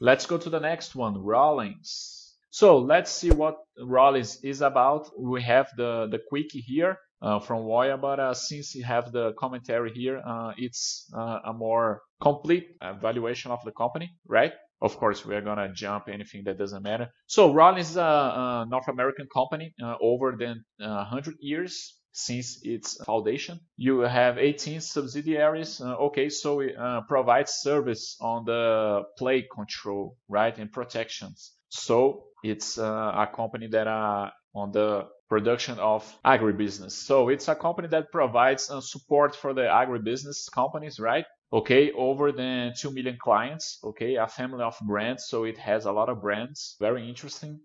Let's go to the next one, Rollins. So let's see what Rollins is about. We have the, the quickie here uh, from Voya, but uh, since you have the commentary here, uh, it's uh, a more complete evaluation of the company, right? Of course, we are gonna jump anything that doesn't matter. So Rollins is a, a North American company uh, over than 100 years since its foundation. You have 18 subsidiaries. Uh, okay, so it uh, provides service on the plague control, right, and protections. So it's uh, a company that are on the production of agribusiness. So it's a company that provides uh, support for the agribusiness companies, right? Okay, over than 2 million clients. Okay, a family of brands. So it has a lot of brands. Very interesting.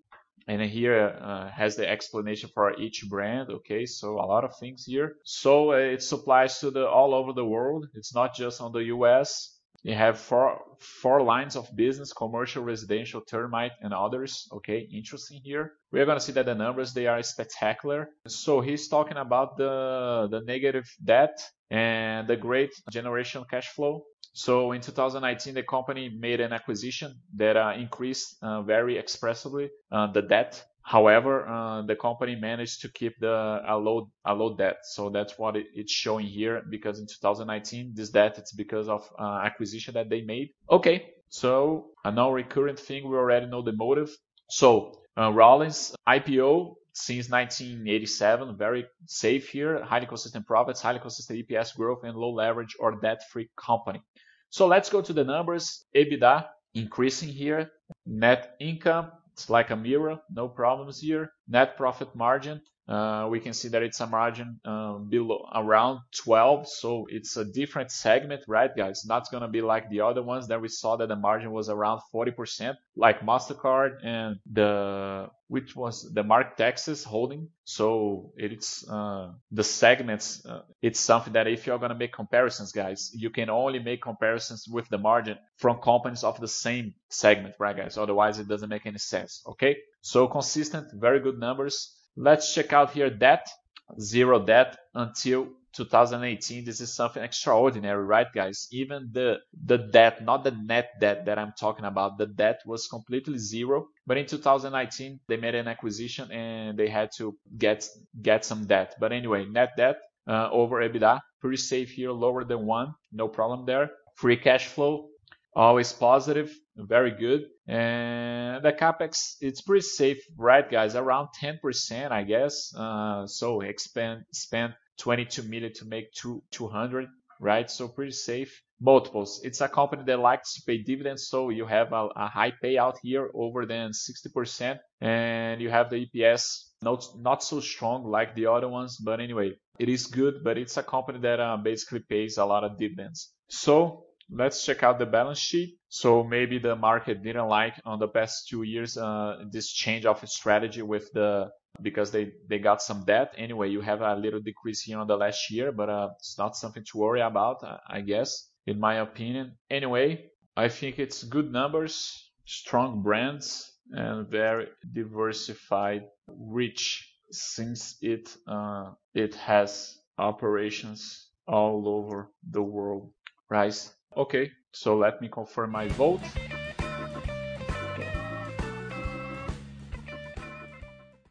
And here uh, has the explanation for each brand. Okay, so a lot of things here. So uh, it supplies to the all over the world. It's not just on the US. You have four four lines of business: commercial, residential, termite, and others. Okay, interesting here. We're gonna see that the numbers they are spectacular. So he's talking about the the negative debt and the great generation cash flow. So in 2019, the company made an acquisition that uh, increased uh, very expressively uh, the debt However, uh, the company managed to keep the a low a low debt, so that's what it, it's showing here. Because in 2019, this debt it's because of uh, acquisition that they made. Okay, so a non-recurrent thing. We already know the motive. So uh, Rollins IPO since 1987, very safe here, highly consistent profits, highly consistent EPS growth, and low leverage or debt-free company. So let's go to the numbers. EBITDA increasing here, net income it's like a mirror, no problems here. Net profit margin, uh, we can see that it's a margin um, below around 12 so it's a different segment right guys? Not going to be like the other ones that we saw that the margin was around 40% like mastercard and the which was the MarketAxess holding. So it's uh, the segments uh, it's something that if you're going to make comparisons guys you can only make comparisons with the margin from companies of the same segment right guys? Otherwise it doesn't make any sense okay so consistent very good numbers Let's check out here debt, zero debt until 2018. This is something extraordinary, right, guys? Even the the debt, not the net debt that I'm talking about, the debt was completely zero. But in 2019, they made an acquisition and they had to get get some debt. But anyway, net debt uh, over EBITDA, pretty safe here, lower than one, no problem there. Free cash flow, always positive, very good. And the capex, it's pretty safe, right, guys? Around 10%, I guess. Uh, so expand, spend 22 million to make two, 200, right? So pretty safe. Multiples. It's a company that likes to pay dividends, so you have a, a high payout here, over than 60%, and you have the EPS not not so strong like the other ones, but anyway, it is good. But it's a company that uh, basically pays a lot of dividends. So let's check out the balance sheet. So maybe the market didn't like on the past two years uh, this change of strategy with the because they they got some debt. Anyway, you have a little decrease here on the last year, but uh, it's not something to worry about, I guess, in my opinion. Anyway, I think it's good numbers, strong brands, and very diversified, rich since it uh, it has operations all over the world, right? Okay, so let me confirm my vote.